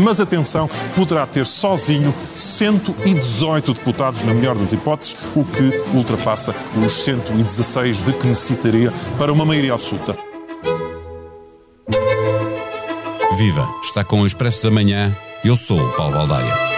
mas atenção, poderá ter sozinho 118 deputados, na melhor das hipóteses, o que ultrapassa os 116 de que necessitaria para uma maioria absoluta. Viva! Está com o Expresso da Manhã. Eu sou o Paulo Baldaia.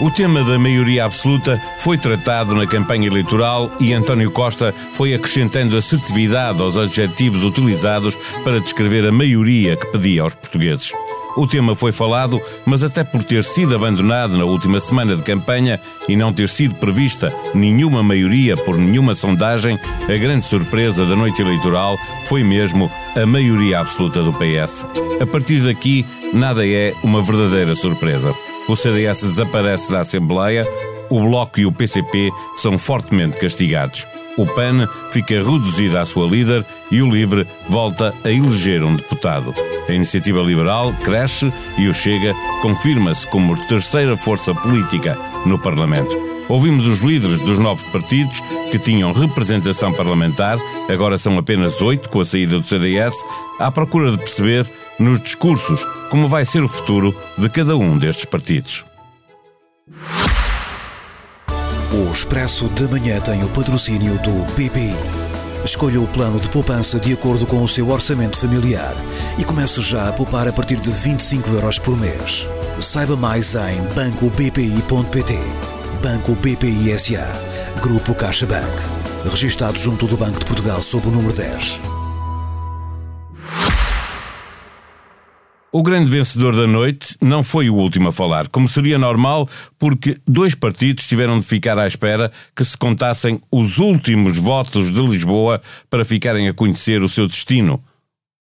O tema da maioria absoluta foi tratado na campanha eleitoral e António Costa foi acrescentando assertividade aos adjetivos utilizados para descrever a maioria que pedia aos portugueses. O tema foi falado, mas até por ter sido abandonado na última semana de campanha e não ter sido prevista nenhuma maioria por nenhuma sondagem, a grande surpresa da noite eleitoral foi mesmo a maioria absoluta do PS. A partir daqui, nada é uma verdadeira surpresa o CDS desaparece da Assembleia, o Bloco e o PCP são fortemente castigados. O PAN fica reduzido à sua líder e o LIVRE volta a eleger um deputado. A Iniciativa Liberal cresce e o Chega confirma-se como terceira força política no Parlamento. Ouvimos os líderes dos nove partidos que tinham representação parlamentar, agora são apenas oito com a saída do CDS, à procura de perceber nos discursos como vai ser o futuro de cada um destes partidos. O Expresso da Manhã tem o patrocínio do BPI. Escolha o plano de poupança de acordo com o seu orçamento familiar e comece já a poupar a partir de 25 euros por mês. Saiba mais em bancobpi.pt. Banco BPI SA. Grupo CaixaBank. Registrado junto do Banco de Portugal sob o número 10. O grande vencedor da noite não foi o último a falar, como seria normal, porque dois partidos tiveram de ficar à espera que se contassem os últimos votos de Lisboa para ficarem a conhecer o seu destino.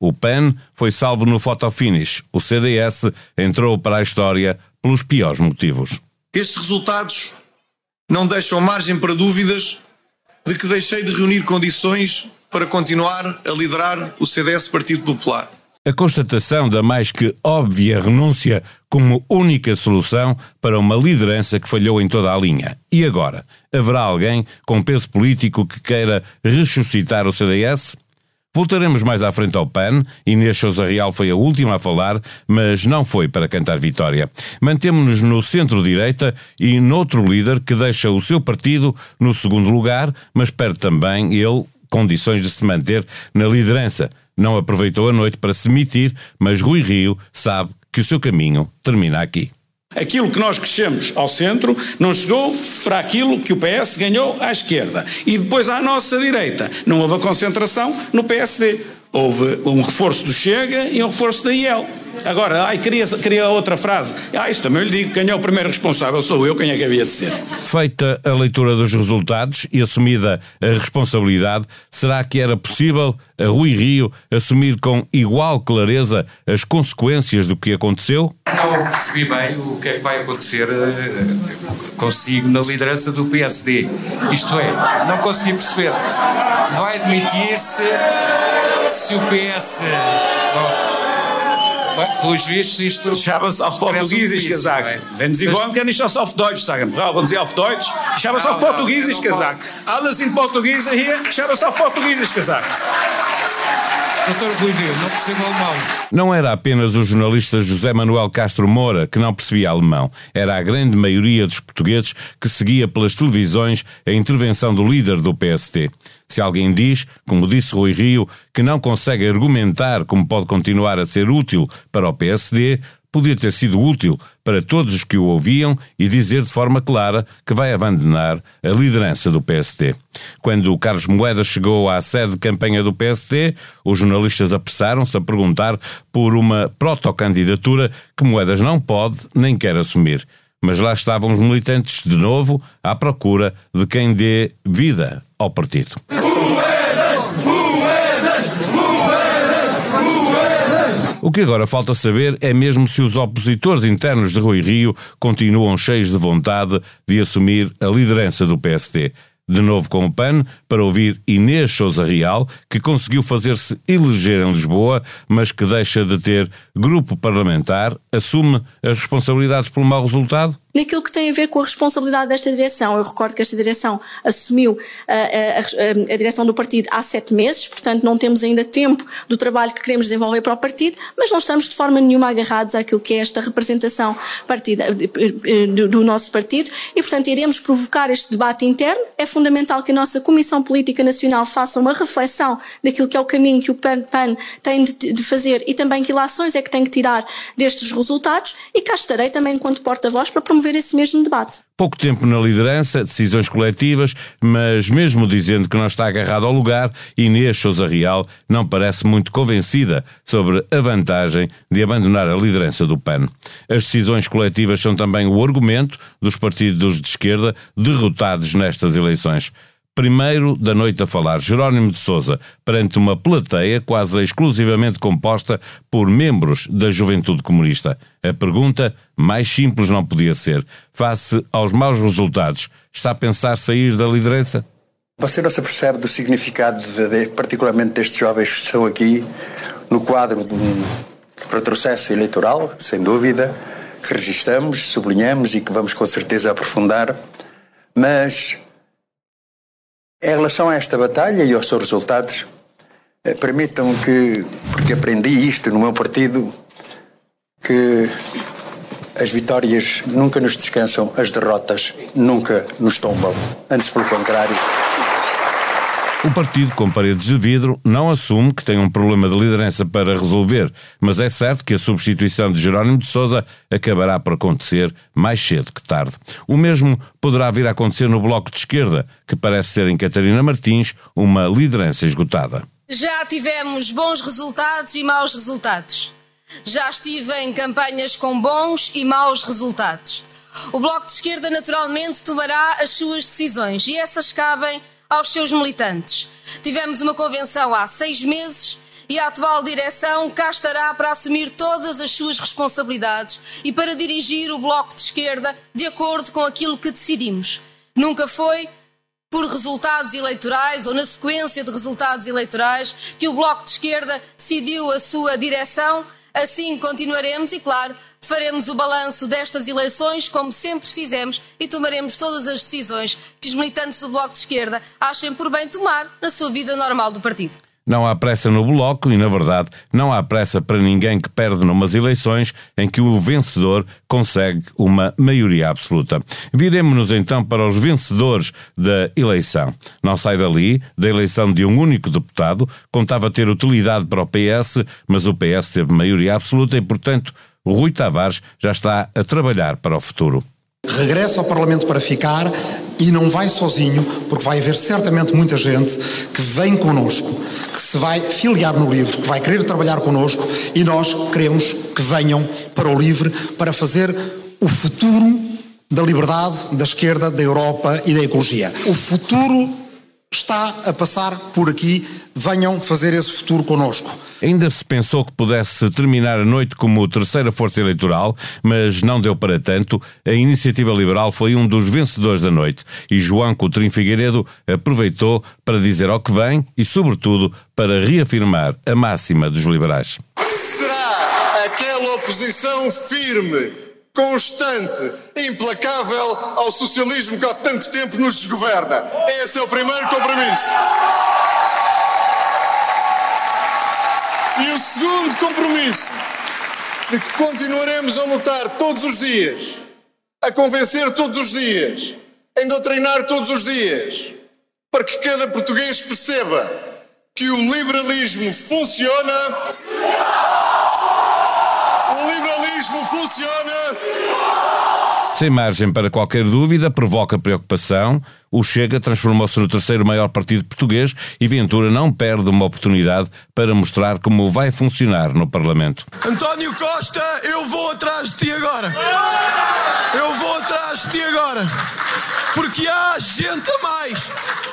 O PAN foi salvo no fotofinish, o CDS entrou para a história pelos piores motivos. Estes resultados não deixam margem para dúvidas de que deixei de reunir condições para continuar a liderar o CDS Partido Popular a constatação da mais que óbvia renúncia como única solução para uma liderança que falhou em toda a linha. E agora? Haverá alguém com peso político que queira ressuscitar o CDS? Voltaremos mais à frente ao PAN. Inês Sousa Real foi a última a falar, mas não foi para cantar vitória. Mantemos-nos no centro-direita e noutro líder que deixa o seu partido no segundo lugar, mas perde também ele condições de se manter na liderança não aproveitou a noite para se demitir, mas Rui Rio sabe que o seu caminho termina aqui. Aquilo que nós crescemos ao centro não chegou para aquilo que o PS ganhou à esquerda. E depois à nossa direita. Não houve a concentração no PSD. Houve um reforço do Chega e um reforço da IEL. Agora, ai, queria, queria outra frase. Ah, isso também lhe digo, quem é o primeiro responsável sou eu, quem é que havia de ser? Feita a leitura dos resultados e assumida a responsabilidade, será que era possível a Rui Rio assumir com igual clareza as consequências do que aconteceu? Não percebi bem o que é que vai acontecer eh, consigo na liderança do PSD. Isto é, não consegui perceber. Vai demitir-se se o PS. Ich habe es auf Portugiesisch gesagt. Wenn Sie wollen, kann ich das auf Deutsch sagen. Brauchen Sie auf Deutsch? Ich habe es auf Portugiesisch gesagt. Alles in Portugiese hier. Ich habe es auf Portugiesisch gesagt. Doutor Rui não percebo alemão. Não era apenas o jornalista José Manuel Castro Moura que não percebia alemão. Era a grande maioria dos portugueses que seguia pelas televisões a intervenção do líder do PST. Se alguém diz, como disse Rui Rio, que não consegue argumentar como pode continuar a ser útil para o PSD, podia ter sido útil para todos os que o ouviam e dizer de forma clara que vai abandonar a liderança do PSD. Quando o Carlos Moedas chegou à sede de campanha do PSD, os jornalistas apressaram-se a perguntar por uma protocandidatura que Moedas não pode nem quer assumir. Mas lá estavam os militantes de novo à procura de quem dê vida ao partido. O que agora falta saber é mesmo se os opositores internos de Rui Rio continuam cheios de vontade de assumir a liderança do PSD. De novo com o PAN, para ouvir Inês Souza Real, que conseguiu fazer-se eleger em Lisboa, mas que deixa de ter grupo parlamentar, assume as responsabilidades pelo mau resultado? Naquilo que tem a ver com a responsabilidade desta direção. Eu recordo que esta direção assumiu a, a, a, direção do partido há sete meses, portanto não temos ainda tempo do trabalho que queremos desenvolver para o partido, mas não estamos de forma nenhuma agarrados àquilo que é esta representação partida, do, do nosso partido e, portanto, iremos provocar este debate interno. É fundamental que a nossa Comissão Política Nacional faça uma reflexão daquilo que é o caminho que o PAN, PAN tem de, de fazer e também que ilações é que tem que tirar destes resultados e cá estarei também enquanto porta-voz para promover esse mesmo debate. Pouco tempo na liderança, decisões coletivas, mas mesmo dizendo que não está agarrado ao lugar, Inês Souza Real não parece muito convencida sobre a vantagem de abandonar a liderança do PAN. As decisões coletivas são também o argumento dos partidos de esquerda derrotados nestas eleições primeiro da noite a falar, Jerónimo de Souza, perante uma plateia quase exclusivamente composta por membros da Juventude Comunista. A pergunta mais simples não podia ser. Face aos maus resultados, está a pensar sair da liderança? Você não se percebe do significado, de, de, particularmente destes jovens que estão aqui, no quadro de um retrocesso eleitoral, sem dúvida, que registramos, sublinhamos e que vamos com certeza aprofundar, mas em relação a esta batalha e aos seus resultados, eh, permitam que, porque aprendi isto no meu partido, que as vitórias nunca nos descansam, as derrotas nunca nos tombam. Antes, pelo contrário. O partido, com paredes de vidro, não assume que tem um problema de liderança para resolver, mas é certo que a substituição de Jerónimo de Sousa acabará por acontecer mais cedo que tarde. O mesmo poderá vir a acontecer no Bloco de Esquerda, que parece ter em Catarina Martins uma liderança esgotada. Já tivemos bons resultados e maus resultados. Já estive em campanhas com bons e maus resultados. O Bloco de Esquerda, naturalmente, tomará as suas decisões e essas cabem aos seus militantes. Tivemos uma convenção há seis meses e a atual direção cá estará para assumir todas as suas responsabilidades e para dirigir o Bloco de Esquerda de acordo com aquilo que decidimos. Nunca foi por resultados eleitorais ou na sequência de resultados eleitorais que o Bloco de Esquerda decidiu a sua direção. Assim continuaremos e, claro, faremos o balanço destas eleições, como sempre fizemos, e tomaremos todas as decisões que os militantes do Bloco de Esquerda achem por bem tomar na sua vida normal do partido. Não há pressa no Bloco e, na verdade, não há pressa para ninguém que perde numas eleições em que o vencedor consegue uma maioria absoluta. Viremos-nos então para os vencedores da eleição. Não sai dali, da eleição de um único deputado, contava ter utilidade para o PS, mas o PS teve maioria absoluta e, portanto, o Rui Tavares já está a trabalhar para o futuro. Regressa ao Parlamento para ficar e não vai sozinho, porque vai haver certamente muita gente que vem connosco, que se vai filiar no LIVRE, que vai querer trabalhar connosco e nós queremos que venham para o LIVRE para fazer o futuro da liberdade, da esquerda, da Europa e da ecologia. O futuro está a passar por aqui, venham fazer esse futuro connosco. Ainda se pensou que pudesse terminar a noite como terceira força eleitoral, mas não deu para tanto. A Iniciativa Liberal foi um dos vencedores da noite e João Coutrinho Figueiredo aproveitou para dizer ao que vem e, sobretudo, para reafirmar a máxima dos liberais. Será aquela oposição firme constante, implacável ao socialismo que há tanto tempo nos desgoverna. Esse é o primeiro compromisso. E o segundo compromisso, de que continuaremos a lutar todos os dias, a convencer todos os dias, a doutrinar todos os dias, para que cada português perceba que o liberalismo funciona liberalismo funciona. Sem margem para qualquer dúvida, provoca preocupação. O Chega transformou-se no terceiro maior partido português e Ventura não perde uma oportunidade para mostrar como vai funcionar no Parlamento. António Costa, eu vou atrás de ti agora. Eu vou atrás de ti agora. Porque há gente a mais.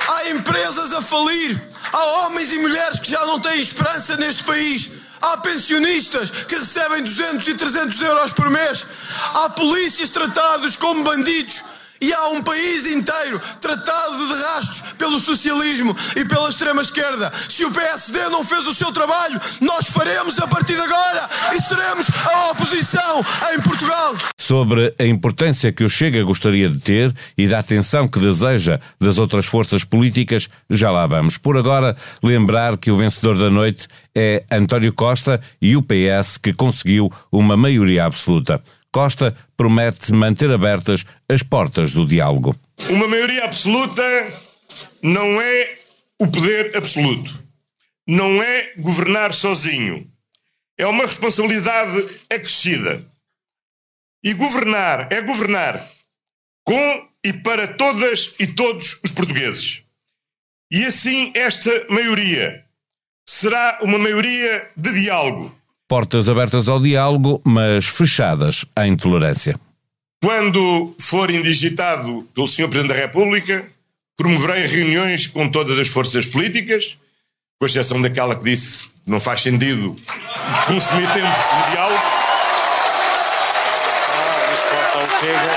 Há empresas a falir. Há homens e mulheres que já não têm esperança neste país. Há pensionistas que recebem 200 e 300 euros por mês. Há polícias tratados como bandidos. E há um país inteiro tratado de rastros pelo socialismo e pela extrema-esquerda. Se o PSD não fez o seu trabalho, nós faremos a partir de agora e seremos a oposição em Portugal. Sobre a importância que o Chega gostaria de ter e da atenção que deseja das outras forças políticas, já lá vamos. Por agora, lembrar que o vencedor da noite é António Costa e o PS que conseguiu uma maioria absoluta. Costa promete manter abertas as portas do diálogo. Uma maioria absoluta não é o poder absoluto. Não é governar sozinho. É uma responsabilidade acrescida. E governar é governar com e para todas e todos os portugueses. E assim esta maioria será uma maioria de diálogo Portas abertas ao diálogo, mas fechadas à intolerância. Quando for indigitado pelo Sr. Presidente da República, promoverei reuniões com todas as forças políticas, com exceção daquela que disse que não faz sentido consumir tempo de diálogo. Ah, mas quanto ao Chega,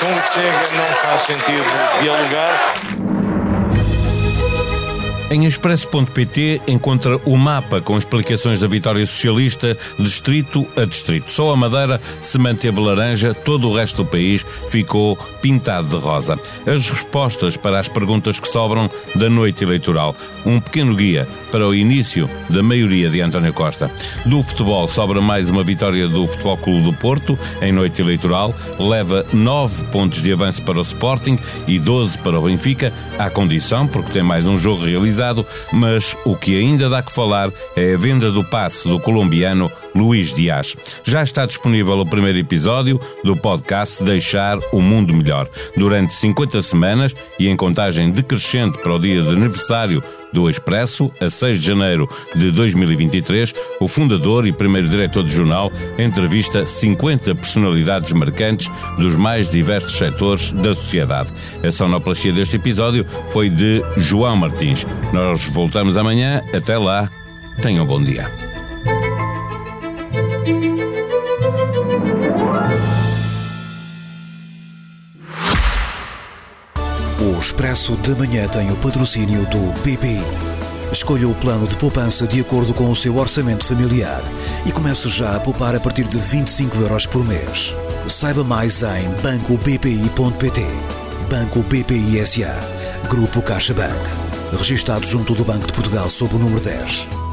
com o Chega não faz sentido dialogar. Em expresso.pt encontra o mapa com explicações da vitória socialista distrito a distrito. Só a Madeira se manteve laranja, todo o resto do país ficou pintado de rosa. As respostas para as perguntas que sobram da noite eleitoral. Um pequeno guia para o início da maioria de António Costa. Do futebol sobra mais uma vitória do Futebol Clube do Porto em noite eleitoral, leva 9 pontos de avanço para o Sporting e 12 para o Benfica, à condição, porque tem mais um jogo realizado, mas o que ainda dá que falar é a venda do passe do colombiano Luís Dias. Já está disponível o primeiro episódio do podcast Deixar o Mundo Melhor. Durante 50 semanas e em contagem decrescente para o dia de aniversário do Expresso, a 6 de janeiro de 2023, o fundador e primeiro diretor do jornal entrevista 50 personalidades marcantes dos mais diversos setores da sociedade. A sonoplastia deste episódio foi de João Martins. Nós voltamos amanhã. Até lá. Tenham um bom dia. O Expresso de Manhã tem o patrocínio do BPI. Escolha o plano de poupança de acordo com o seu orçamento familiar e comece já a poupar a partir de 25 euros por mês. Saiba mais em bancobpi.pt. Banco BPI SA. Grupo CaixaBank. Registrado junto do Banco de Portugal sob o número 10.